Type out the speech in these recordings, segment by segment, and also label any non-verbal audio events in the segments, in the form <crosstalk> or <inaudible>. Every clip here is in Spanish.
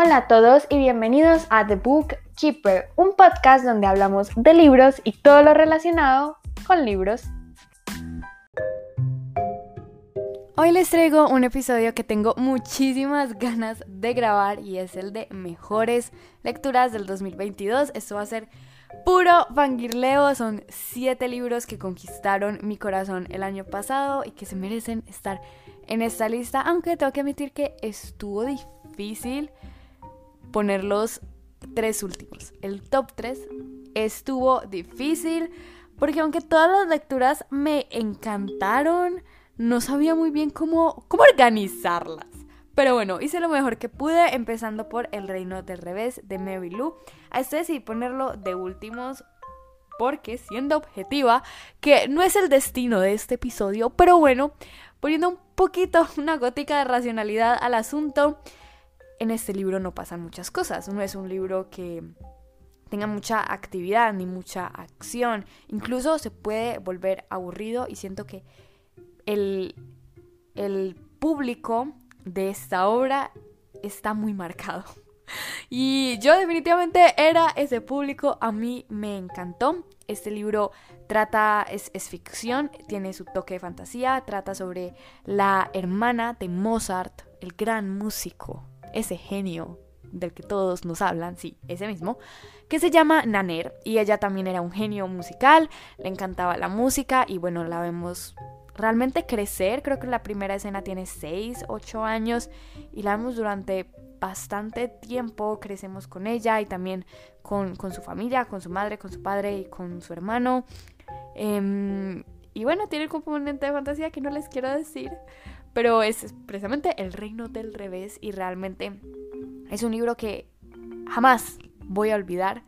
Hola a todos y bienvenidos a The Book Keeper, un podcast donde hablamos de libros y todo lo relacionado con libros. Hoy les traigo un episodio que tengo muchísimas ganas de grabar y es el de mejores lecturas del 2022. Esto va a ser puro fangirleo. Son siete libros que conquistaron mi corazón el año pasado y que se merecen estar en esta lista. Aunque tengo que admitir que estuvo difícil poner los tres últimos. El top 3 estuvo difícil porque aunque todas las lecturas me encantaron, no sabía muy bien cómo, cómo organizarlas. Pero bueno, hice lo mejor que pude, empezando por El Reino del Revés de Mary Lou. A este decidí ponerlo de últimos porque, siendo objetiva, que no es el destino de este episodio, pero bueno, poniendo un poquito, <laughs> una gótica de racionalidad al asunto, en este libro no pasan muchas cosas. No es un libro que tenga mucha actividad ni mucha acción. Incluso se puede volver aburrido y siento que el, el público de esta obra está muy marcado. <laughs> Y yo definitivamente era ese público, a mí me encantó. Este libro trata, es, es, ficción, tiene su toque de fantasía, trata sobre la hermana de Mozart, el gran músico, ese genio del que todos nos hablan, sí, ese mismo, que se llama Naner. Y ella también era un genio musical, le encantaba la música y bueno, la vemos realmente crecer. Creo que la primera escena tiene 6, 8 años y la vemos durante bastante tiempo. Crecemos con ella y también con, su familia, con su madre, con su padre y con su hermano. Em, y bueno, tiene el componente de fantasía que no les quiero decir, pero es precisamente El Reino del Revés y realmente es un libro que jamás voy a olvidar.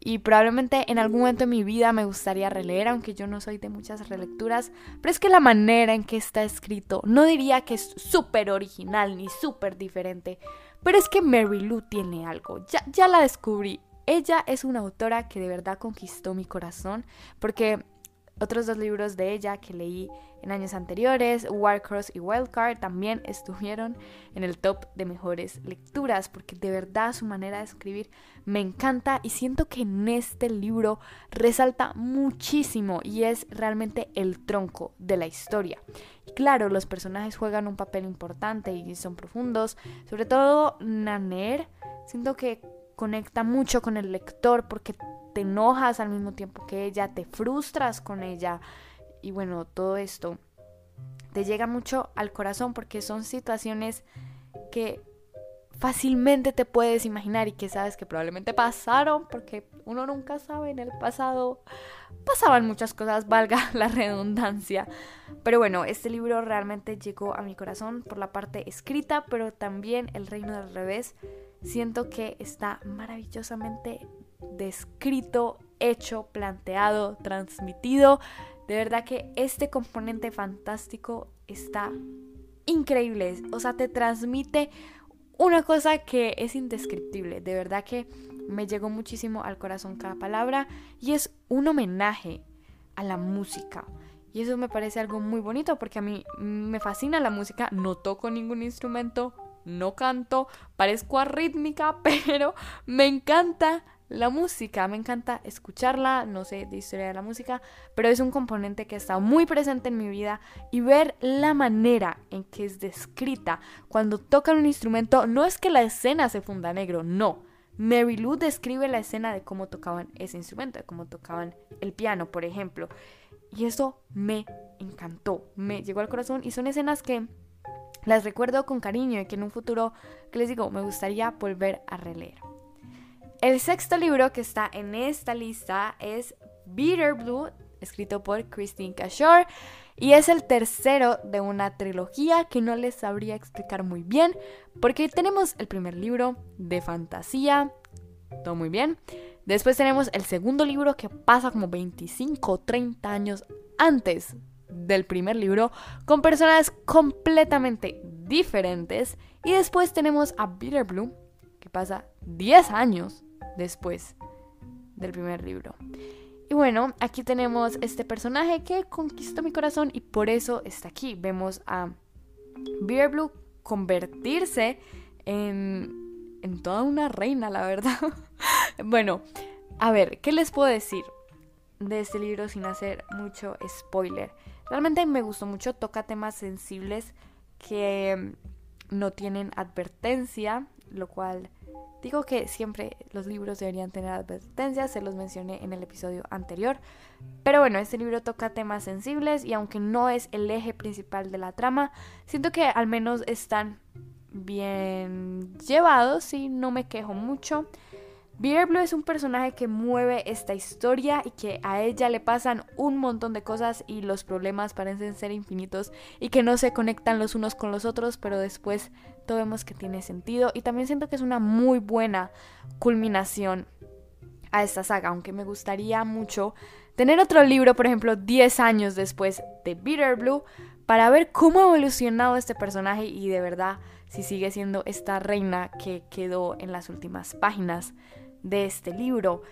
Y probablemente en algún momento de mi vida me gustaría releer, aunque yo no soy de muchas relecturas. Pero es que la manera en que está escrito, no diría que es súper original ni súper diferente. Pero es que Mary Lou tiene algo. Ya, ya la descubrí. Ella es una autora que de verdad conquistó mi corazón. Porque otros dos libros de ella que leí en años anteriores, Warcross y Wildcard, también estuvieron en el top de mejores lecturas, porque de verdad su manera de escribir me encanta y siento que en este libro resalta muchísimo y es realmente el tronco de la historia. Y claro, los personajes juegan un papel importante y son profundos, sobre todo Naner, siento que conecta mucho con el lector porque te enojas al mismo tiempo que ella, te frustras con ella y bueno, todo esto te llega mucho al corazón porque son situaciones que fácilmente te puedes imaginar y que sabes que probablemente pasaron porque uno nunca sabe en el pasado pasaban muchas cosas, <laughs> valga la redundancia. Pero bueno, este libro realmente llegó a mi corazón por la parte escrita, pero también El Reino del Revés. Siento que está maravillosamente descrito, hecho, planteado, transmitido. De verdad que este componente fantástico está increíble. O sea, te transmite una cosa que es indescriptible. De verdad que me llegó muchísimo al corazón cada palabra. Y es un homenaje a la música. Y eso me parece algo muy bonito porque a mí me fascina la música. No toco ningún instrumento, no canto, parezco arrítmica, <laughs> pero me encanta la música, me encanta escucharla, no sé de historia de la música, pero es un componente que está muy presente en mi vida y ver la manera en que es descrita cuando tocan un instrumento, no es que la escena se funda negro, no. Mary Lou describe la escena de cómo tocaban ese instrumento, de cómo tocaban el piano, por ejemplo. Y eso me encantó, me llegó al corazón y son escenas que las recuerdo con cariño y que en un futuro, que les digo, me gustaría volver a releer. El sexto libro que está en esta lista es Bitter Blue, escrito por Christine Cashore, y es el tercero de una trilogía que no les sabría explicar muy bien, porque tenemos el primer libro de fantasía, todo muy bien. Después tenemos el segundo libro que pasa como 25 o 30 años antes del primer libro, con personajes completamente diferentes. Y después tenemos a Bitter Blue, que pasa 10 años después del primer libro. Y bueno, aquí tenemos este personaje que conquistó mi corazón y por eso está aquí. Vemos a Beer Blue convertirse en, en toda una reina, la verdad. <laughs> bueno, a ver, ¿qué les puedo decir de este libro sin hacer mucho spoiler? Realmente me gustó mucho, toca temas sensibles que no tienen advertencia, lo cual digo que siempre los libros deberían tener advertencias, se los mencioné en el episodio anterior. Pero bueno, este libro toca temas sensibles y aunque no es el eje principal de la trama, siento que al menos están bien llevados y no me quejo mucho. Beer Blue es un personaje que mueve esta historia y que a ella le pasan un montón de cosas y los problemas parecen ser infinitos y que no se conectan los unos con los otros, pero después todo vemos que tiene sentido y también siento que es una muy buena culminación a esta saga, aunque me gustaría mucho tener otro libro, por ejemplo, 10 años después de Bitter Blue, para ver cómo ha evolucionado este personaje y de verdad si sigue siendo esta reina que quedó en las últimas páginas de este libro.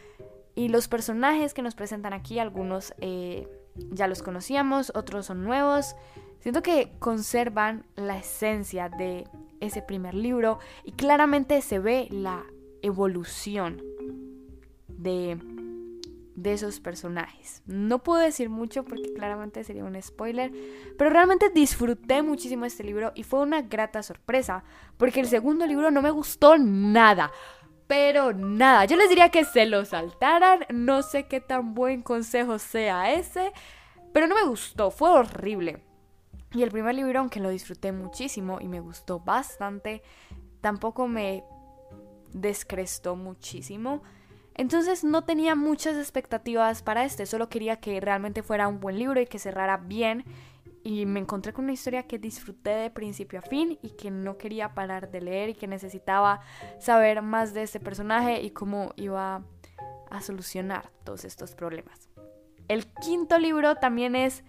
Y los personajes que nos presentan aquí, algunos eh, ya los conocíamos, otros son nuevos. Siento que conservan la esencia de ese primer libro y claramente se ve la evolución de, de esos personajes. No puedo decir mucho porque claramente sería un spoiler, pero realmente disfruté muchísimo este libro y fue una grata sorpresa porque el segundo libro no me gustó nada pero nada, yo les diría que se lo saltaran, no sé qué tan buen consejo sea ese, pero no me gustó, fue horrible. Y el primer libro, aunque lo disfruté muchísimo y me gustó bastante, tampoco me descrestó muchísimo. Entonces no tenía muchas expectativas para este, solo quería que realmente fuera un buen libro y que cerrara bien y me encontré con una historia que disfruté de principio a fin y que no quería parar de leer y que necesitaba saber más de este personaje y cómo iba a solucionar todos estos problemas. El quinto libro también es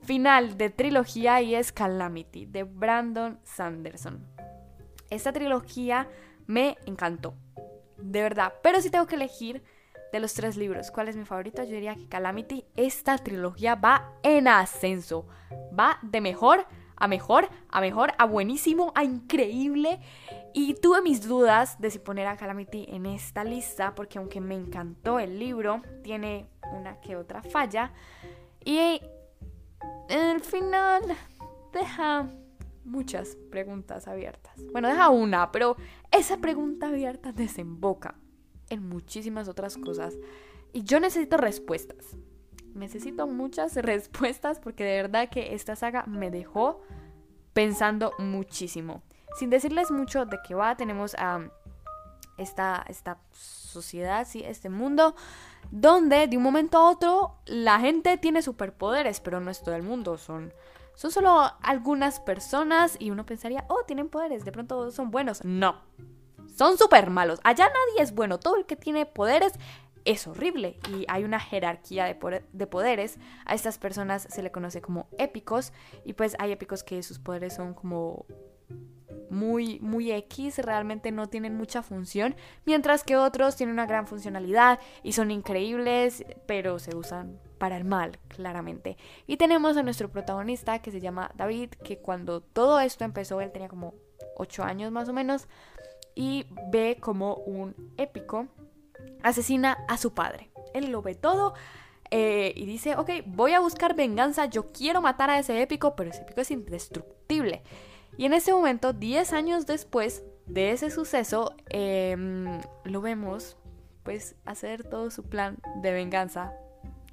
final de trilogía y es Calamity de Brandon Sanderson. Esta trilogía me encantó, de verdad, pero si tengo que elegir de los tres libros, ¿cuál es mi favorito? Yo diría que Calamity, esta trilogía va en ascenso. Va de mejor a mejor, a mejor, a buenísimo, a increíble. Y tuve mis dudas de si poner a Calamity en esta lista, porque aunque me encantó el libro, tiene una que otra falla. Y el final deja muchas preguntas abiertas. Bueno, deja una, pero esa pregunta abierta desemboca en muchísimas otras cosas. Y yo necesito respuestas. Necesito muchas <laughs> respuestas porque de verdad que esta saga me dejó pensando muchísimo. Sin decirles mucho de qué va, tenemos a esta, esta sociedad, ¿sí? este mundo, donde de un momento a otro la gente tiene superpoderes, pero no es todo el mundo, son, son solo algunas personas y uno pensaría, oh, tienen poderes, de pronto son buenos. No, son súper malos. Allá nadie es bueno. Todo el que tiene poderes es horrible y hay una jerarquía de, poderes. A estas personas se le conoce como épicos y pues hay épicos que sus poderes son como muy, muy X, realmente no tienen mucha función, mientras que otros tienen una gran funcionalidad y son increíbles, pero se usan para el mal, claramente. Y tenemos a nuestro protagonista que se llama David, que cuando todo esto empezó, él tenía como 8 años más o menos, y ve como un épico asesina a su padre. Él lo ve todo eh, y dice, ok, voy a buscar venganza, yo quiero matar a ese épico, pero ese épico es indestructible. Y en ese momento, 10 años después de ese suceso, em, lo vemos pues hacer todo su plan de venganza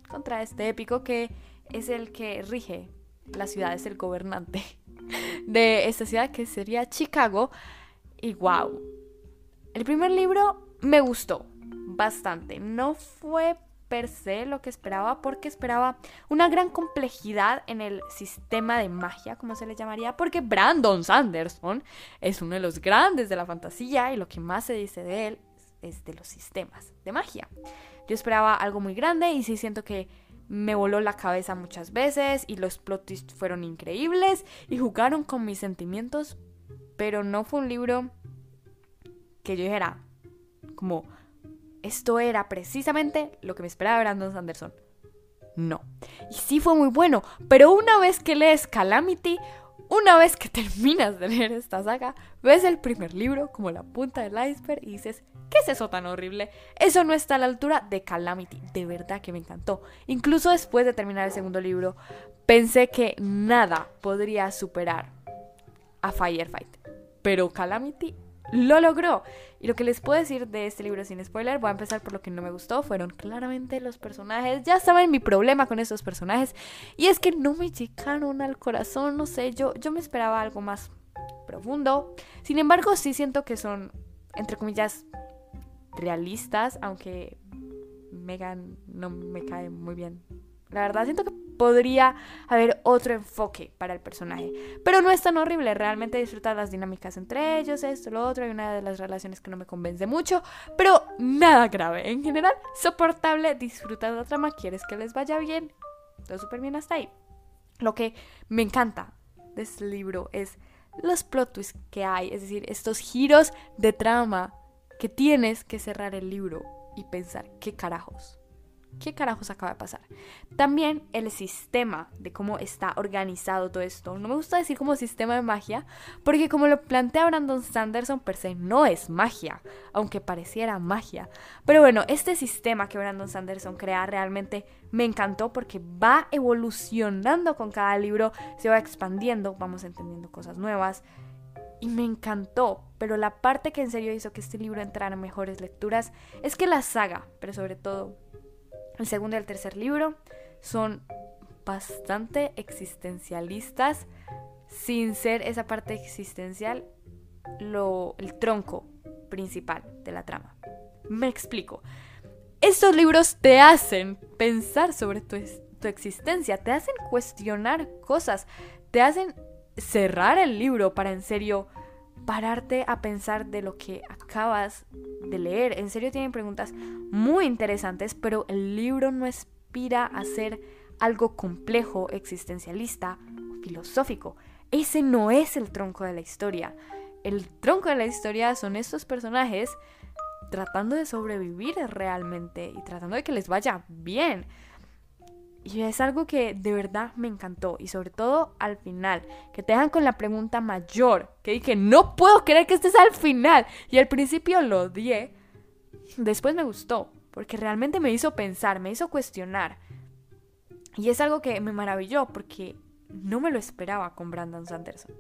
contra este épico que es el que rige la ciudad, es el gobernante <laughs> de esta ciudad que sería Chicago. Y wow, el primer libro me gustó bastante. No fue per se lo que esperaba porque esperaba una gran complejidad en el sistema de magia, como se le llamaría, porque Brandon Sanderson es uno de los grandes de la fantasía y lo que más se dice de él es de los sistemas de magia. Yo esperaba algo muy grande y sí siento que me voló la cabeza muchas veces y los plot twists fueron increíbles y jugaron con mis sentimientos, pero no fue un libro que yo dijera, como, esto era precisamente lo que me esperaba Brandon Sanderson. No. Y sí fue muy bueno, pero una vez que lees Calamity, una vez que <laughs> terminas de leer esta saga, ves el primer libro como la punta del iceberg y dices, ¿qué es eso tan horrible? Eso no está a la altura de Calamity. De verdad que me encantó. Incluso después de terminar el segundo libro, pensé que nada podría superar a Firefight. Pero Calamity lo logró. Y lo que les puedo decir de este libro sin spoiler, voy a empezar por lo que no me gustó, fueron claramente los personajes. Ya saben mi problema con estos personajes. Y es que no me llegaron al corazón, no sé, yo, yo me esperaba algo más profundo. Sin embargo, sí siento que son, entre comillas, realistas, aunque Megan no me cae muy bien. La verdad, siento que podría haber otro enfoque para el personaje. Pero no es tan horrible, realmente disfrutar las dinámicas entre ellos, esto, lo otro. Hay una de las relaciones que no me convence mucho, pero nada grave. En general, soportable, disfrutar la trama, quieres que les vaya bien. Todo súper bien hasta ahí. Lo que me encanta de este libro es los plot twists que hay, es decir, estos giros de trama que tienes que cerrar el libro y pensar, ¿qué carajos? ¿Qué carajos acaba de pasar? También el sistema de cómo está organizado todo esto. No me gusta decir como sistema de magia, porque como lo plantea Brandon Sanderson per se no es magia, aunque pareciera magia. Pero bueno, este sistema que Brandon Sanderson crea realmente me encantó porque va evolucionando con cada libro, se va expandiendo, vamos entendiendo cosas nuevas. Y me encantó, pero la parte que en serio hizo que este libro entrara en mejores lecturas es que la saga, pero sobre todo el segundo y el tercer libro son bastante existencialistas, sin ser esa parte existencial lo, el tronco principal de la trama. Me explico. Estos libros te hacen pensar sobre tu, tu existencia, te hacen cuestionar cosas, te hacen cerrar el libro para en serio pararte a pensar de lo que acabas de leer. En serio tienen preguntas muy interesantes, pero el libro no aspira a ser algo complejo, existencialista filosófico. Ese no es el tronco de la historia. El tronco de la historia son estos personajes tratando de sobrevivir realmente y tratando de que les vaya bien. Y es algo que de verdad me encantó. Y sobre todo al final, que te dejan con la pregunta mayor. Que dije, no puedo creer que estés al final. Y al principio lo odié. Después me gustó. Porque realmente me hizo pensar, me hizo cuestionar. Y es algo que me maravilló porque no me lo esperaba con Brandon Sanderson.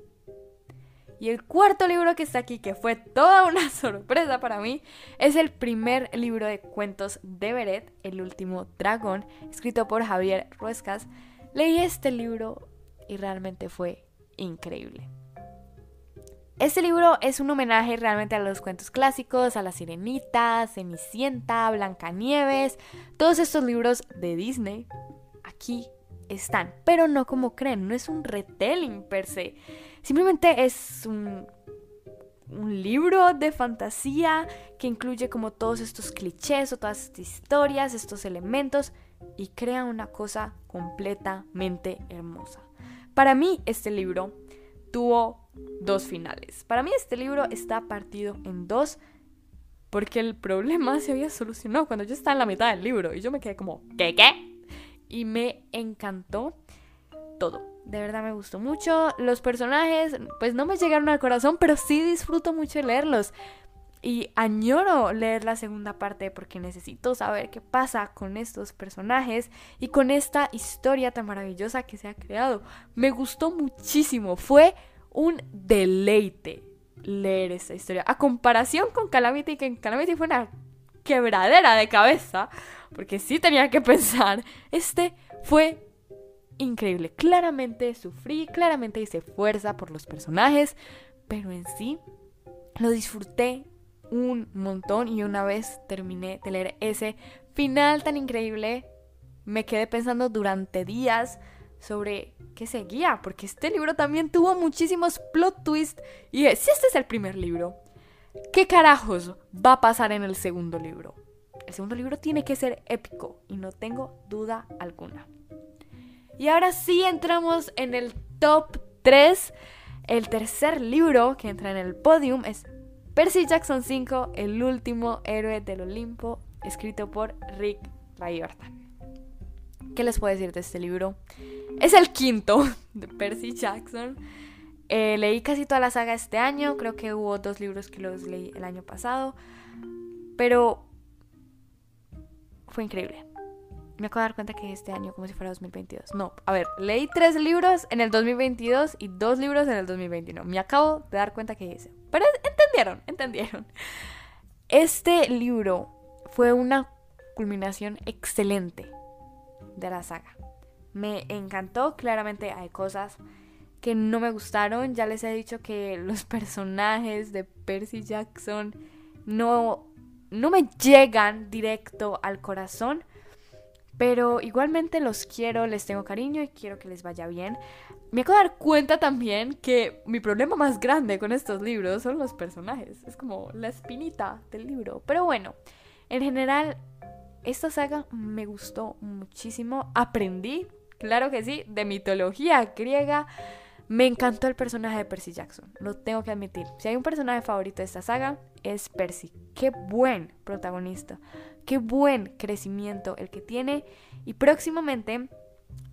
Y el cuarto libro que está aquí, que fue toda una <laughs> sorpresa para mí, es el primer libro de cuentos de Beret, El último dragón, escrito por Javier Ruescas. Leí este libro y realmente fue increíble. Este libro es un homenaje realmente a los cuentos clásicos, a la sirenita, Cenicienta, Blancanieves, todos estos libros de Disney. Aquí están, pero no como creen, no es un retelling per se. Simplemente es un, libro de fantasía que incluye como todos estos clichés o todas estas historias, estos elementos y crea una cosa completamente hermosa. Para mí este libro tuvo dos finales. Para mí este libro está partido en dos porque el problema se había solucionado cuando yo estaba en la mitad del libro y yo me quedé como, ¿qué qué? y me encantó todo. De verdad me gustó mucho. Los personajes, pues no me llegaron al corazón, pero sí disfruto mucho leerlos. Y añoro leer la segunda parte porque necesito saber qué pasa con estos personajes y con esta historia tan maravillosa que se ha creado. Me gustó muchísimo. Fue un deleite leer esta historia. A comparación con Calamity, que en Calamity fue una quebradera de cabeza porque sí tenía que <laughs> pensar, este fue increíble. Claramente sufrí, claramente hice fuerza por los personajes, pero en sí lo disfruté un montón y una vez terminé de leer ese final tan increíble, me quedé pensando durante días sobre qué seguía, porque este libro también tuvo muchísimos plot twists y si este es el primer libro, ¿qué carajos va a pasar en el segundo libro? El segundo libro tiene que ser épico y no tengo duda alguna. Y ahora sí entramos en el top 3. El tercer libro que entra en el podium es Percy Jackson 5, el último héroe del Olimpo, escrito por Rick Riordan. ¿Qué les puedo decir de este libro? Es el quinto de Percy Jackson. Eh, leí casi toda la saga este año, creo que hubo dos libros que los leí el año pasado, pero fue increíble. Me acabo de dar cuenta que este año como si fuera 2022. No, a ver, leí tres libros en el 2022 y dos libros en el 2021. Me acabo de dar cuenta que hice. Pero entendieron, <laughs> entendieron. Este libro fue una culminación excelente de la saga. Me encantó, claramente hay cosas que no me gustaron. Ya les he dicho que los personajes de Percy Jackson no, no me llegan directo al corazón. Pero igualmente los quiero, les tengo cariño y quiero que les vaya bien. Me acabo de dar cuenta también que mi problema más grande con estos libros son los personajes. Es como la espinita del libro. Pero bueno, en general, esta saga me gustó muchísimo. Aprendí, claro que sí, de mitología griega. Me encantó el personaje de Percy Jackson, lo tengo que admitir. Si hay un personaje favorito de esta saga, es Percy. Qué buen protagonista, qué buen crecimiento el que tiene. Y próximamente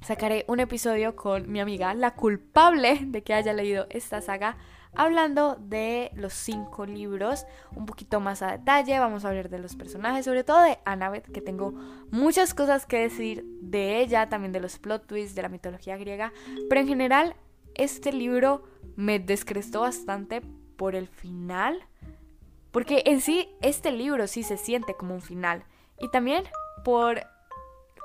sacaré un episodio con mi amiga, la culpable de que haya leído esta saga, hablando de los cinco libros un poquito más a detalle. Vamos a hablar de los personajes, sobre todo de Annabeth, que tengo muchas cosas que decir de ella, también de los plot twists, de la mitología griega. Pero en general este libro me descrestó bastante por el final. Porque en sí, este libro sí se siente como un final. Y también por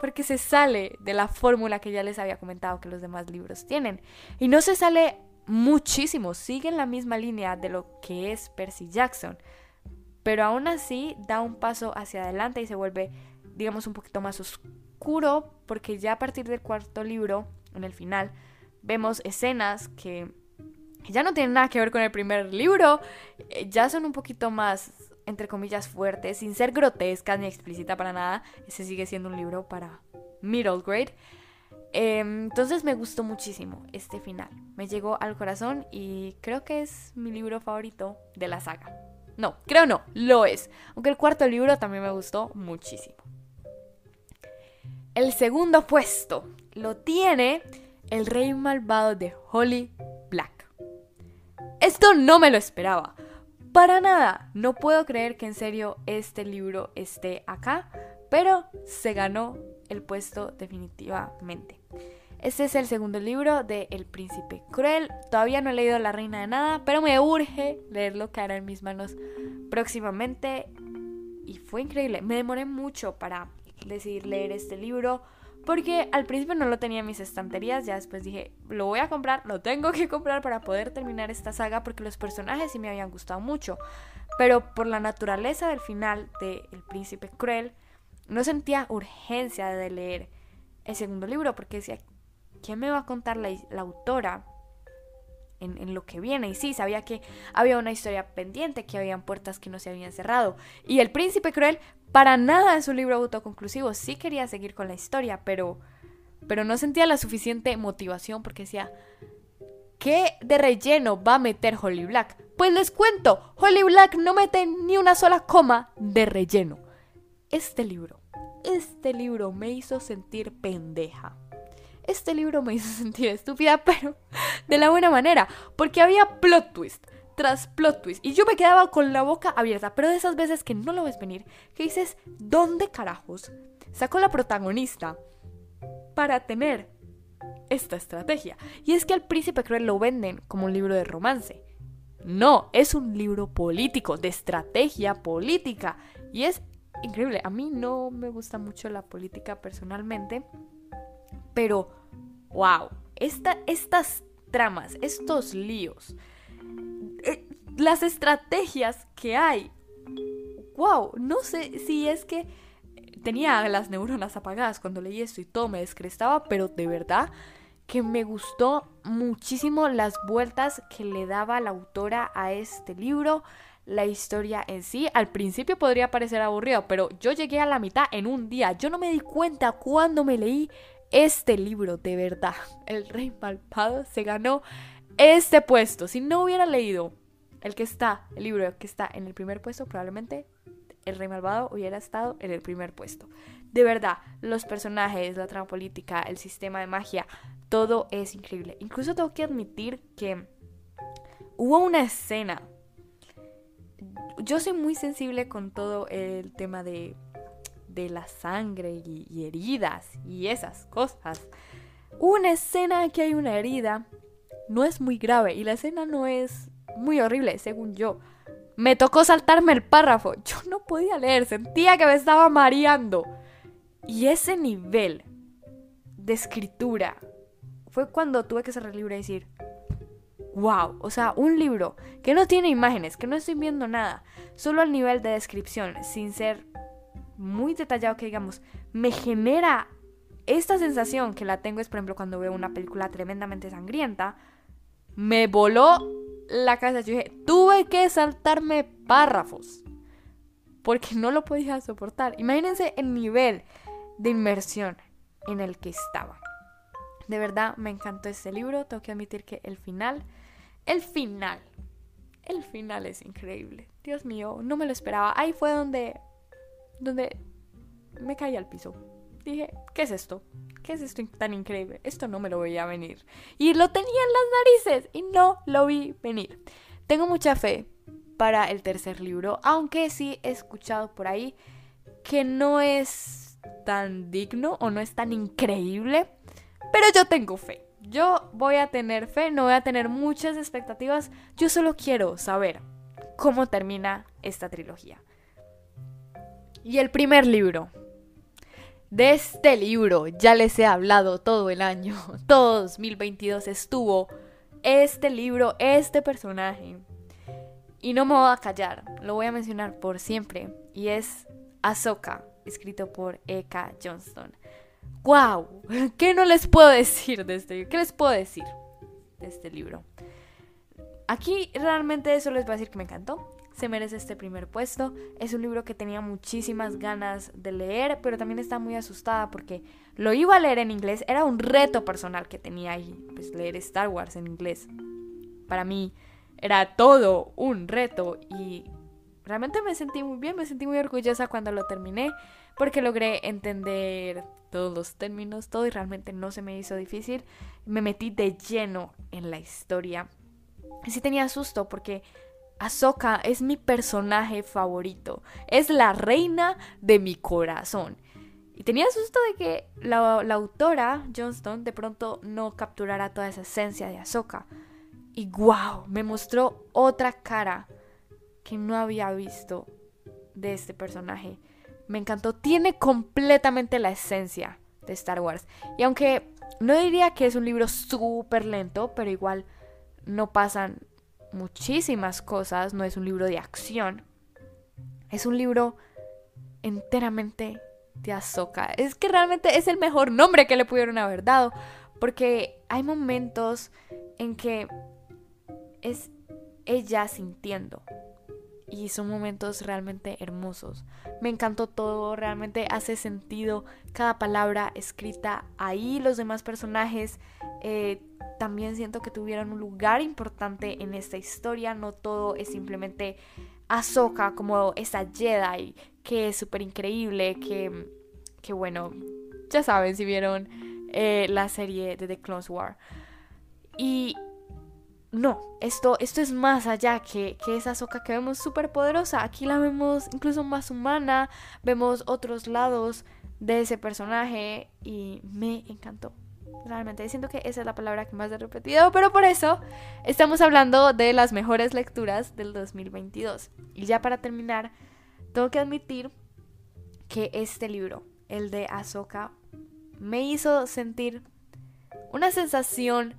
porque se sale de la fórmula que ya les había comentado que los demás libros tienen. Y no se sale muchísimo, sigue en la misma línea de lo que es Percy Jackson. Pero aún así da un paso hacia adelante y se vuelve, digamos, un poquito más oscuro, porque ya a partir del cuarto libro, en el final, vemos escenas que ya no tienen nada que ver con el primer libro, eh, ya son un poquito más, entre comillas, fuertes, sin ser grotescas ni explícita para nada. Ese sigue siendo un libro para middle grade. Em, entonces me gustó muchísimo este final. Me llegó al corazón y creo que es mi libro favorito de la saga. No, creo no, lo es. Aunque el cuarto libro también me gustó muchísimo. El segundo puesto lo tiene el rey malvado de Holly Black. Esto no me lo esperaba. Para nada. No puedo creer que en serio este libro esté acá, pero se ganó el puesto definitivamente. Este es el segundo libro de El Príncipe Cruel. Todavía no he leído La Reina de Nada, pero me urge leerlo, hará en mis manos próximamente. Y fue increíble. Me demoré mucho para decidir leer este libro. Porque al principio no lo tenía en mis estanterías, ya después dije, lo voy a comprar, lo tengo que comprar para poder terminar esta saga porque los personajes sí me habían gustado mucho. Pero por la naturaleza del final de El Príncipe Cruel, no sentía urgencia de leer el segundo libro porque decía, ¿quién me va a contar la, la autora en, lo que viene? Y sí, sabía que había una historia pendiente, que habían puertas que no se habían cerrado. Y El Príncipe Cruel para nada es un libro autoconclusivo. Sí quería seguir con la historia, pero, pero no sentía la suficiente motivación porque decía, ¿qué de relleno va a meter Holly Black? Pues les cuento, Holly Black no mete ni una sola coma de relleno. Este libro, este libro me hizo sentir pendeja. Este libro me hizo <laughs> sentir estúpida, pero de la buena manera, porque había plot twist tras plot twist. Y yo me quedaba con la boca abierta, pero de esas veces que no lo ves venir, que dices, ¿dónde carajos sacó la protagonista para tener esta estrategia? Y es que al príncipe cruel lo venden como un libro de romance. No, es un libro político, de estrategia política. Y es increíble. A mí no me gusta mucho la política personalmente, pero wow, estas tramas, estos líos, eh, las estrategias que hay. Wow, no sé si es que tenía las neuronas apagadas cuando leí esto y todo me descrestaba, pero de verdad que me gustó muchísimo las vueltas que le daba la autora a este libro, la historia en sí. Al principio podría parecer aburrido, pero yo llegué a la mitad en un día. Yo no me di cuenta cuando me leí este libro, de verdad. El Rey Malvado se ganó este puesto. Si no hubiera leído el que está, el libro que está en el primer puesto, probablemente el rey malvado hubiera estado en el primer puesto. De verdad, los personajes, la trama política, el sistema de magia, todo es increíble. Incluso tengo que admitir que hubo una escena. Yo soy muy sensible con todo el tema de, de la sangre y, heridas y esas cosas. Una escena que hay una herida no es muy grave y la escena no es muy horrible, según yo. Me tocó saltarme el párrafo. <laughs> Yo no podía leer, sentía que me estaba mareando. Y ese nivel de escritura fue cuando tuve que cerrar el libro y decir, wow, o sea, un libro que no tiene imágenes, que no estoy viendo nada, solo al nivel de descripción, sin ser muy detallado que digamos, me genera esta sensación que la tengo es, por ejemplo, cuando veo una película tremendamente sangrienta, me voló la cabeza. Yo dije, tuve que saltarme párrafos porque no lo podía soportar. Imagínense el nivel de inmersión en el que estaba. De verdad me encantó este libro. Tengo que admitir que el final, el final, el final es increíble. Dios mío, no me lo esperaba. Ahí fue donde, donde me caí al piso. Dije, ¿qué es esto? ¿Qué es esto tan increíble? Esto no me lo veía venir. Y lo tenía en las narices y no lo vi venir. Tengo mucha fe para el tercer libro, aunque sí he escuchado por ahí que no es tan digno o no es tan increíble, pero yo tengo fe. Yo voy a tener fe, no voy a tener muchas expectativas, yo solo quiero saber cómo termina esta trilogía. Y el primer libro, de este libro ya les he hablado todo el año, <laughs> todo 2022 estuvo este libro, este personaje. Y no me voy a callar, lo voy a mencionar por siempre. Y es Ahsoka, escrito por Eka Johnston. ¡Wow! <laughs> ¿Qué no les puedo decir de este libro? ¿Qué les puedo decir de este libro? Aquí realmente eso les voy a decir que me encantó se merece este primer puesto. Es un libro que tenía muchísimas ganas de leer, pero también estaba muy asustada porque lo iba a leer en inglés. Era un reto personal que tenía ahí, pues leer Star Wars en inglés. Para mí era todo un reto y realmente me sentí muy bien, me sentí muy orgullosa cuando lo terminé porque logré entender todos los términos, todo y realmente no se me hizo difícil. Me metí de lleno en la historia. Sí tenía susto porque Ahsoka es mi personaje favorito. Es la reina de mi corazón. Y tenía susto de que la, autora, Johnston, de pronto no capturara toda esa esencia de Ahsoka. Y wow, me mostró otra cara que no había visto de este personaje. Me encantó. Tiene completamente la esencia de Star Wars. Y aunque no diría que es un libro súper lento, pero igual no pasan muchísimas cosas, no es un libro de acción, es un libro enteramente de Ahsoka. Es que realmente es el mejor nombre que le pudieron haber dado, porque hay momentos en que es ella sintiendo. Y son momentos realmente hermosos. Me encantó todo, realmente hace sentido cada palabra escrita ahí. Los demás personajes eh, también siento que tuvieron un lugar importante en esta historia. No todo es simplemente Ahsoka como esa Jedi que es súper increíble, que, que bueno, ya saben si vieron eh, la serie de The Clone War. Y no, esto, esto es más allá que, que esa Ahsoka que vemos súper poderosa. Aquí la vemos incluso más humana, vemos otros lados de ese personaje y me encantó. Realmente siento que esa es la palabra que más he repetido, pero por eso estamos hablando de las mejores lecturas del 2022. Y ya para terminar, tengo que admitir que este libro, el de Ahsoka, me hizo sentir una sensación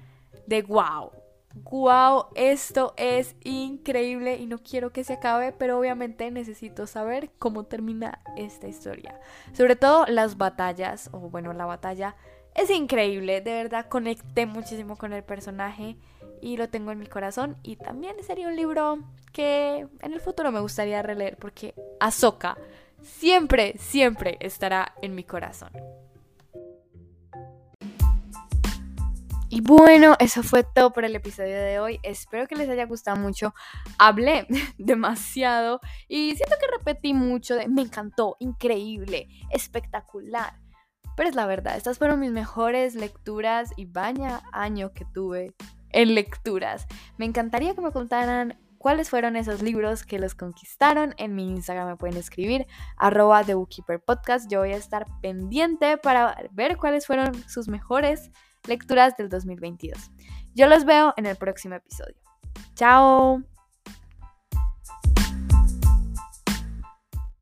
de wow. Wow, esto es increíble y no quiero que se acabe, pero obviamente necesito saber cómo termina esta historia. Sobre todo las batallas, o bueno, la batalla es increíble, de verdad conecté muchísimo con el personaje y lo tengo en mi corazón. Y también sería un libro que en el futuro me gustaría releer porque Ahsoka siempre, siempre estará en mi corazón. Y bueno, eso fue todo por el episodio de hoy. Espero que les haya gustado mucho. Hablé <laughs> demasiado y siento que repetí mucho de me encantó, increíble, espectacular. Pero es la verdad, estas fueron mis mejores lecturas y vaya año que tuve en lecturas. Me encantaría que me contaran cuáles fueron esos libros que los conquistaron. En mi Instagram me pueden escribir arroba The Bookkeeper Podcast. Yo voy a estar pendiente para ver cuáles fueron sus mejores lecturas del 2022. Yo los veo en el próximo episodio. Chao.